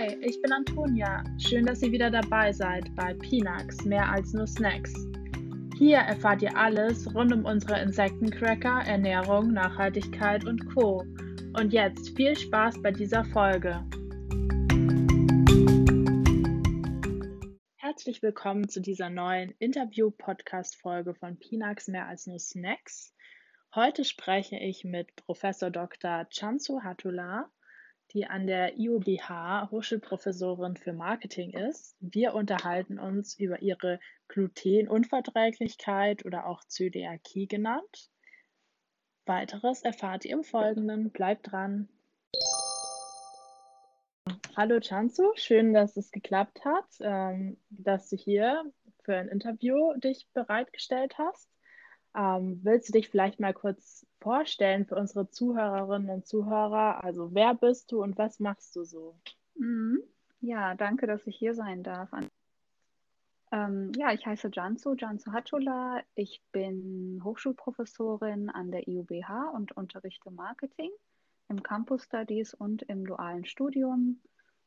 Hi, ich bin Antonia. Schön, dass ihr wieder dabei seid bei Pinax, mehr als nur Snacks. Hier erfahrt ihr alles rund um unsere Insektencracker, Ernährung, Nachhaltigkeit und Co. Und jetzt viel Spaß bei dieser Folge. Herzlich willkommen zu dieser neuen Interview-Podcast-Folge von Pinax, mehr als nur Snacks. Heute spreche ich mit Professor Dr. Chansu Hatula die an der IUBH Hochschulprofessorin für Marketing ist. Wir unterhalten uns über ihre Glutenunverträglichkeit oder auch Zöliakie genannt. Weiteres erfahrt ihr im Folgenden. Bleibt dran. Hallo Chansu, schön, dass es geklappt hat, ähm, dass du hier für ein Interview dich bereitgestellt hast. Ähm, willst du dich vielleicht mal kurz vorstellen für unsere Zuhörerinnen und Zuhörer? Also wer bist du und was machst du so? Mhm. Ja, danke, dass ich hier sein darf. Ähm, ja, ich heiße Jansu, Jansu Hatula. Ich bin Hochschulprofessorin an der IUBH und unterrichte Marketing im Campus Studies und im dualen Studium.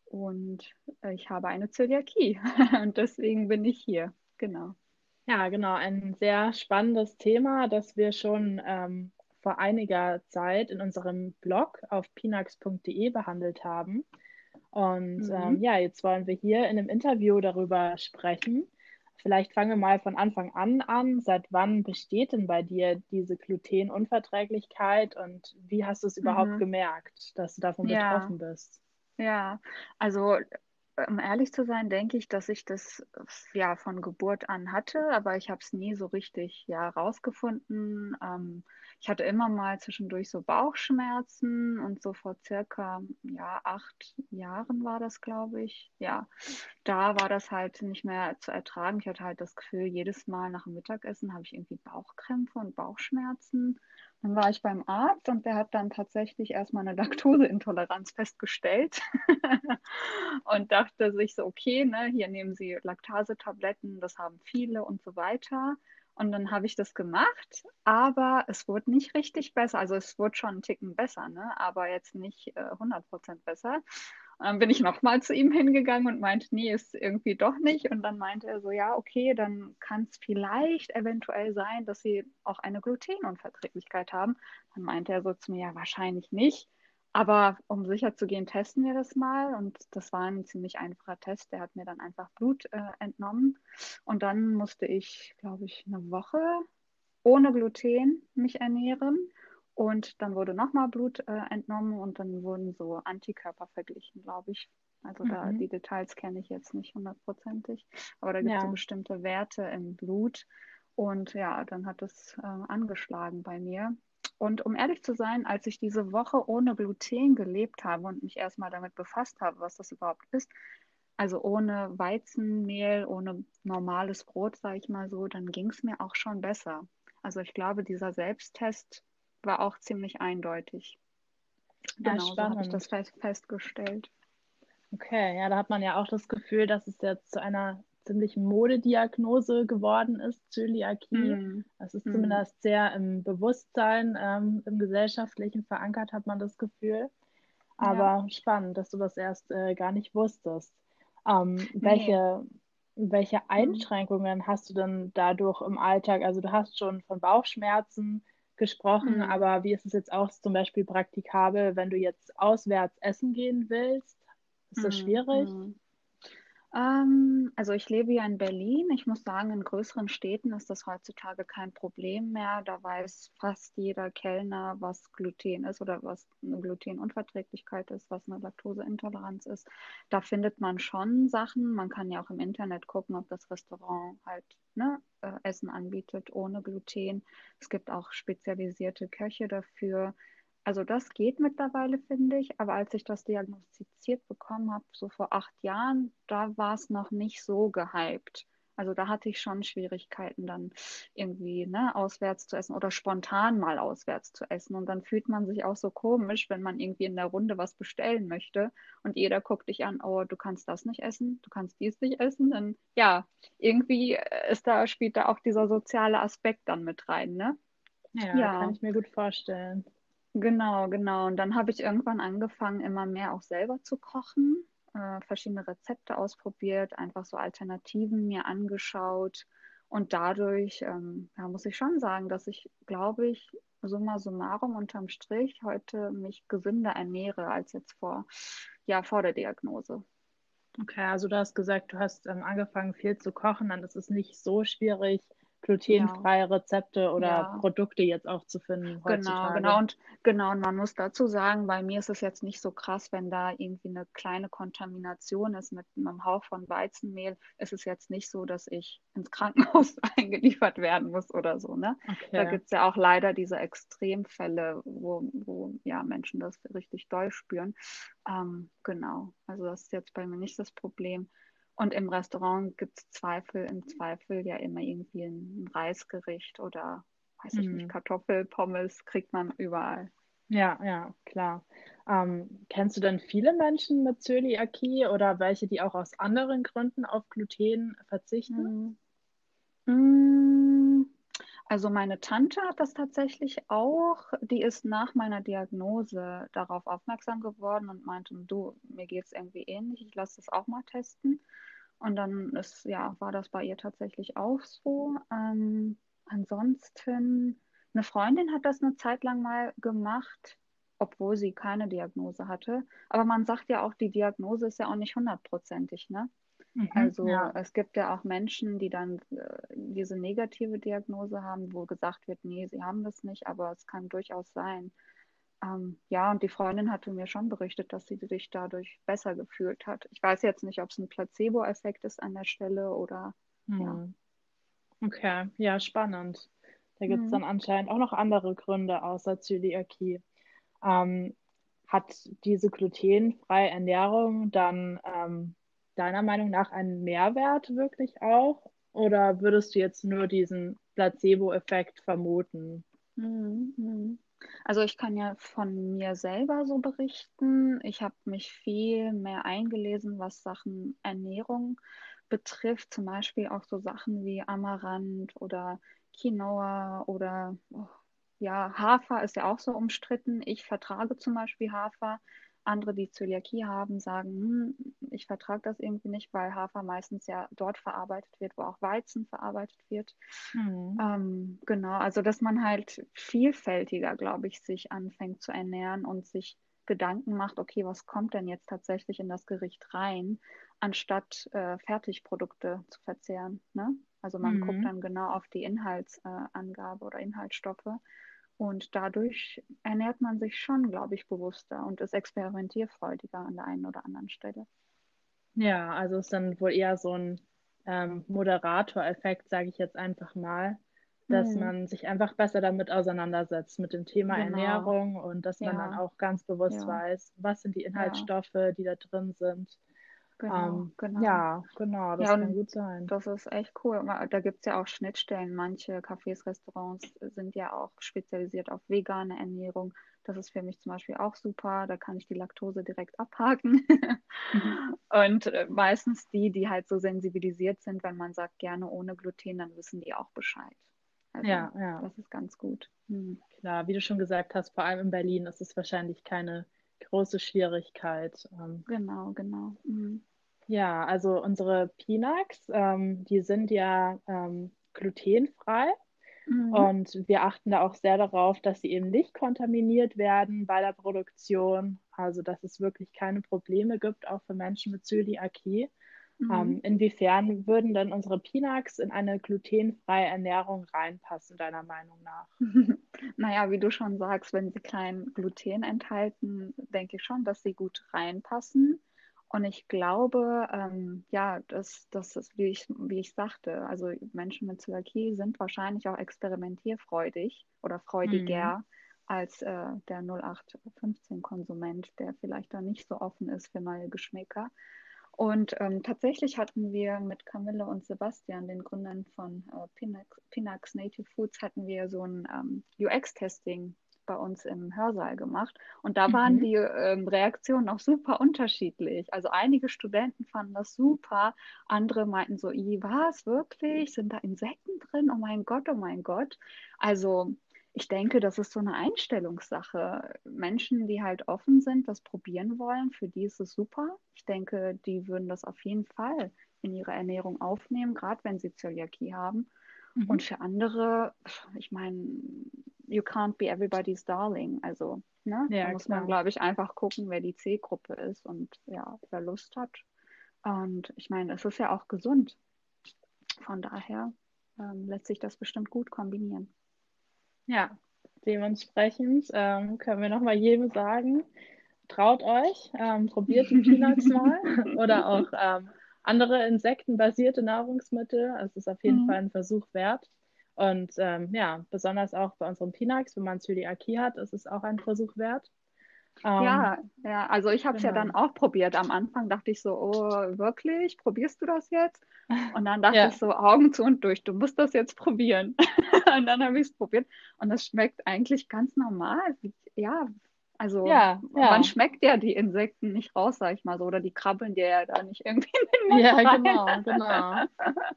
Und äh, ich habe eine Zöliakie und deswegen bin ich hier. Genau. Ja, genau, ein sehr spannendes Thema, das wir schon ähm, vor einiger Zeit in unserem Blog auf pinax.de behandelt haben. Und mhm. ähm, ja, jetzt wollen wir hier in einem Interview darüber sprechen. Vielleicht fangen wir mal von Anfang an an. Seit wann besteht denn bei dir diese Glutenunverträglichkeit und wie hast du es überhaupt mhm. gemerkt, dass du davon ja. betroffen bist? Ja, also um ehrlich zu sein, denke ich, dass ich das ja von Geburt an hatte, aber ich habe es nie so richtig ja rausgefunden. Ähm, ich hatte immer mal zwischendurch so Bauchschmerzen und so vor circa ja acht Jahren war das, glaube ich. Ja, da war das halt nicht mehr zu ertragen. Ich hatte halt das Gefühl, jedes Mal nach dem Mittagessen habe ich irgendwie Bauchkrämpfe und Bauchschmerzen. Dann war ich beim Arzt und der hat dann tatsächlich erstmal eine Laktoseintoleranz festgestellt und dachte sich so, okay, ne, hier nehmen Sie Laktasetabletten, das haben viele und so weiter. Und dann habe ich das gemacht, aber es wurde nicht richtig besser. Also es wurde schon einen Ticken besser, ne? aber jetzt nicht äh, 100% besser. Dann bin ich nochmal zu ihm hingegangen und meinte, nee, ist irgendwie doch nicht. Und dann meinte er so, ja, okay, dann kann es vielleicht eventuell sein, dass Sie auch eine Glutenunverträglichkeit haben. Dann meinte er so zu mir, ja, wahrscheinlich nicht. Aber um sicher zu gehen, testen wir das mal. Und das war ein ziemlich einfacher Test. Der hat mir dann einfach Blut äh, entnommen. Und dann musste ich, glaube ich, eine Woche ohne Gluten mich ernähren. Und dann wurde nochmal Blut äh, entnommen und dann wurden so Antikörper verglichen, glaube ich. Also da mhm. die Details kenne ich jetzt nicht hundertprozentig, aber da gibt es ja. so bestimmte Werte im Blut. Und ja, dann hat es äh, angeschlagen bei mir. Und um ehrlich zu sein, als ich diese Woche ohne Gluten gelebt habe und mich erstmal damit befasst habe, was das überhaupt ist, also ohne Weizenmehl, ohne normales Brot, sage ich mal so, dann ging es mir auch schon besser. Also ich glaube, dieser Selbsttest war auch ziemlich eindeutig. Genau, ja, so habe ich das fest, festgestellt. Okay, ja, da hat man ja auch das Gefühl, dass es jetzt zu einer ziemlichen Modediagnose geworden ist, Zöliakie. Mm. Das ist mm. zumindest sehr im Bewusstsein, ähm, im Gesellschaftlichen verankert, hat man das Gefühl. Aber ja. spannend, dass du das erst äh, gar nicht wusstest. Ähm, nee. welche, welche mhm. Einschränkungen hast du denn dadurch im Alltag? Also du hast schon von Bauchschmerzen gesprochen, mhm. aber wie ist es jetzt auch zum Beispiel praktikabel, wenn du jetzt auswärts essen gehen willst? Ist das mhm. schwierig? Mhm. Ähm, also ich lebe ja in Berlin. Ich muss sagen, in größeren Städten ist das heutzutage kein Problem mehr. Da weiß fast jeder Kellner, was Gluten ist oder was eine Glutenunverträglichkeit ist, was eine Laktoseintoleranz ist. Da findet man schon Sachen. Man kann ja auch im Internet gucken, ob das Restaurant halt ne, äh, Essen anbietet ohne Gluten. Es gibt auch spezialisierte Köche dafür. Also das geht mittlerweile, finde ich. Aber als ich das diagnostiziert bekommen habe, so vor acht Jahren, da war es noch nicht so gehypt. Also da hatte ich schon Schwierigkeiten, dann irgendwie ne, auswärts zu essen oder spontan mal auswärts zu essen. Und dann fühlt man sich auch so komisch, wenn man irgendwie in der Runde was bestellen möchte und jeder guckt dich an, oh, du kannst das nicht essen, du kannst dies nicht essen. Dann ja, irgendwie ist da, spielt da auch dieser soziale Aspekt dann mit rein, ne? Ja, ja. kann ich mir gut vorstellen. Genau, genau. Und dann habe ich irgendwann angefangen, immer mehr auch selber zu kochen. äh, verschiedene Rezepte ausprobiert, einfach so Alternativen mir angeschaut. Und dadurch ähm, ja, muss ich schon sagen, dass ich, glaube ich, summa summarum unterm Strich heute mich gesünder ernähre als jetzt vor, ja, vor der Diagnose. Okay, also du hast gesagt, du hast ähm, angefangen viel zu kochen, dann ist es nicht so schwierig, glutenfreie Rezepte oder ja. Produkte jetzt auch zu finden genau, heutzutage. Genau, genau und genau und man muss dazu sagen, bei mir ist es jetzt nicht so krass, wenn da irgendwie eine kleine Kontamination ist mit einem Hauch von Weizenmehl, ist es jetzt nicht so, dass ich ins Krankenhaus eingeliefert werden muss oder so. Ne? Okay. Da gibt es ja auch leider diese Extremfälle, wo, wo ja Menschen das richtig doll spüren. Ähm, genau, also das ist jetzt bei mir nicht das Problem. Und im Restaurant gibt es Zweifel, im Zweifel ja immer irgendwie ein Reisgericht oder, weiß ich mhm. nicht, Kartoffelpommes kriegt man überall. Ja, ja, klar. Ähm, kennst du denn viele Menschen mit Zöliakie oder welche, die auch aus anderen Gründen auf Gluten verzichten? Mhm. Also meine Tante hat das tatsächlich auch. Die ist nach meiner Diagnose darauf aufmerksam geworden und meinte, du, mir geht es irgendwie ähnlich, ich lasse das auch mal testen. Und dann ist, ja, war das bei ihr tatsächlich auch so. Ähm, ansonsten, eine Freundin hat das eine Zeit lang mal gemacht, obwohl sie keine Diagnose hatte. Aber man sagt ja auch, die Diagnose ist ja auch nicht hundertprozentig, ne? Mhm, also ja. es gibt ja auch Menschen, die dann äh, diese negative Diagnose haben, wo gesagt wird, nee, sie haben das nicht, aber es kann durchaus sein. Ähm, ja, und die Freundin hatte mir schon berichtet, dass sie sich dadurch besser gefühlt hat. Ich weiß jetzt nicht, ob es ein Placebo-Effekt ist an der Stelle oder hm. ja. Okay, ja, spannend. Da gibt es hm. dann anscheinend auch noch andere Gründe außer Zöliakie. Ähm, hat diese glutenfreie Ernährung dann ähm, deiner Meinung nach einen Mehrwert wirklich auch? Oder würdest du jetzt nur diesen Placebo-Effekt vermuten? Mhm. Also ich kann ja von mir selber so berichten. Ich habe mich viel mehr eingelesen, was Sachen Ernährung betrifft. Zum Beispiel auch so Sachen wie Amaranth oder Quinoa oder oh, ja, Hafer ist ja auch so umstritten. Ich vertrage zum Beispiel Hafer. Andere, die Zöliakie haben, sagen, hm, ich vertrage das irgendwie nicht, weil Hafer meistens ja dort verarbeitet wird, wo auch Weizen verarbeitet wird. Mhm. Ähm, genau, also dass man halt vielfältiger, glaube ich, sich anfängt zu ernähren und sich Gedanken macht, okay, was kommt denn jetzt tatsächlich in das Gericht rein, anstatt äh, Fertigprodukte zu verzehren. Ne? Also man mhm. guckt dann genau auf die Inhaltsangabe äh, oder Inhaltsstoffe und dadurch ernährt man sich schon, glaube ich, bewusster und ist experimentierfreudiger an der einen oder anderen Stelle. Ja, also ist dann wohl eher so ein ähm, Moderator-Effekt, sage ich jetzt einfach mal, dass mhm. man sich einfach besser damit auseinandersetzt, mit dem Thema genau. Ernährung und dass man ja. dann auch ganz bewusst ja. weiß, was sind die Inhaltsstoffe, ja. die da drin sind. Genau, ähm, genau. Ja, genau, das ja, kann gut sein. Das ist echt cool. Da gibt es ja auch Schnittstellen. Manche Cafés, Restaurants sind ja auch spezialisiert auf vegane Ernährung. Das ist für mich zum Beispiel auch super. Da kann ich die Laktose direkt abhaken. mhm. Und äh, meistens die, die halt so sensibilisiert sind, wenn man sagt, gerne ohne Gluten, dann wissen die auch Bescheid. Also, ja, ja. Das ist ganz gut. Mhm. Klar, wie du schon gesagt hast, vor allem in Berlin ist es wahrscheinlich keine große Schwierigkeit. Ähm, genau, genau. Mhm. Ja, also unsere Pinax, ähm, die sind ja ähm, glutenfrei. Mhm. Und wir achten da auch sehr darauf, dass sie eben nicht kontaminiert werden bei der Produktion. Also, dass es wirklich keine Probleme gibt, auch für Menschen mit Zöliakie. Mhm. Inwiefern würden denn unsere Pinax in eine glutenfreie Ernährung reinpassen, deiner Meinung nach? naja, wie du schon sagst, wenn sie kein Gluten enthalten, denke ich schon, dass sie gut reinpassen. Und ich glaube, ähm, ja, das, das ist, wie ich, wie ich sagte, also Menschen mit Zöliakie sind wahrscheinlich auch experimentierfreudig oder freudiger mhm. als äh, der 0815-Konsument, der vielleicht da nicht so offen ist für neue Geschmäcker. Und ähm, tatsächlich hatten wir mit Camille und Sebastian, den Gründern von äh, Pinax, Pinax, Native Foods, hatten wir so ein ähm, UX-Testing bei uns im Hörsaal gemacht. Und da waren mhm. die ähm, Reaktionen auch super unterschiedlich. Also einige Studenten fanden das super, andere meinten so, was, wirklich? Sind da Insekten drin? Oh mein Gott, oh mein Gott. Also ich denke, das ist so eine Einstellungssache. Menschen, die halt offen sind, das probieren wollen, für die ist es super. Ich denke, die würden das auf jeden Fall in ihre Ernährung aufnehmen, gerade wenn sie Zöliakie haben. Mhm. Und für andere, ich meine, you can't be everybody's darling. Also, ne? Ja, da muss klar. man, glaube ich, einfach gucken, wer die C-Gruppe ist und ja, wer Lust hat. Und ich meine, es ist ja auch gesund. Von daher ähm, lässt sich das bestimmt gut kombinieren. Ja, dementsprechend ähm, können wir nochmal jedem sagen, traut euch, ähm, probiert die Peanuts mal oder auch ähm, andere insektenbasierte Nahrungsmittel. Es ist auf jeden mhm. Fall ein Versuch wert. Und ähm, ja, besonders auch bei unseren Peanuts, wenn man Zöliakie hat, ist es auch ein Versuch wert. Ähm, ja, ja, also ich habe es genau. ja dann auch probiert. Am Anfang dachte ich so, oh, wirklich? Probierst du das jetzt? Und dann dachte ja. ich so, Augen zu und durch, du musst das jetzt probieren. und dann habe ich es probiert und es schmeckt eigentlich ganz normal. Ja, also ja, ja. man schmeckt ja die Insekten nicht raus, sag ich mal so, oder die krabbeln dir ja da nicht irgendwie in den Mund Ja, rein. genau, genau.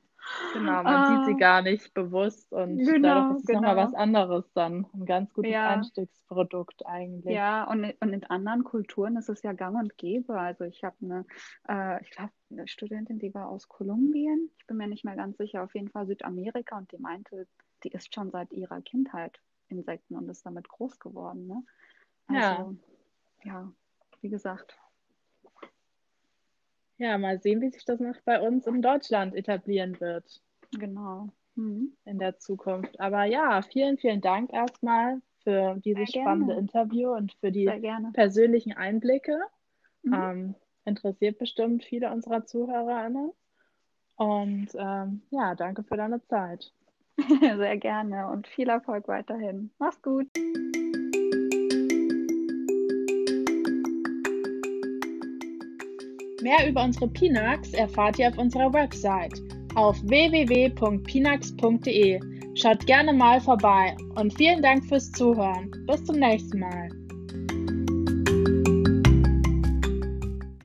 Genau, man sieht sie ah. gar nicht bewusst und genau, dadurch ist es genau. nochmal was anderes dann. Ein ganz gutes ja. Einstiegsprodukt eigentlich. Ja, und, und in anderen Kulturen ist es ja gang und gäbe. Also ich habe eine, äh, ich glaube, eine Studentin, die war aus Kolumbien. Ich bin mir nicht mehr ganz sicher, auf jeden Fall Südamerika und die meinte, die isst schon seit ihrer Kindheit Insekten und ist damit groß geworden. Ne? Also, ja. ja, wie gesagt, ja, mal sehen, wie sich das noch bei uns in Deutschland etablieren wird. Genau. Mhm. In der Zukunft. Aber ja, vielen, vielen Dank erstmal für dieses spannende Interview und für die persönlichen Einblicke. Mhm. Ähm, interessiert bestimmt viele unserer ZuhörerInnen. Und ähm, ja, danke für deine Zeit. Sehr gerne und viel Erfolg weiterhin. Mach's gut. Mehr über unsere Pinax erfahrt ihr auf unserer Website auf www.pinax.de. Schaut gerne mal vorbei und vielen Dank fürs Zuhören. Bis zum nächsten Mal.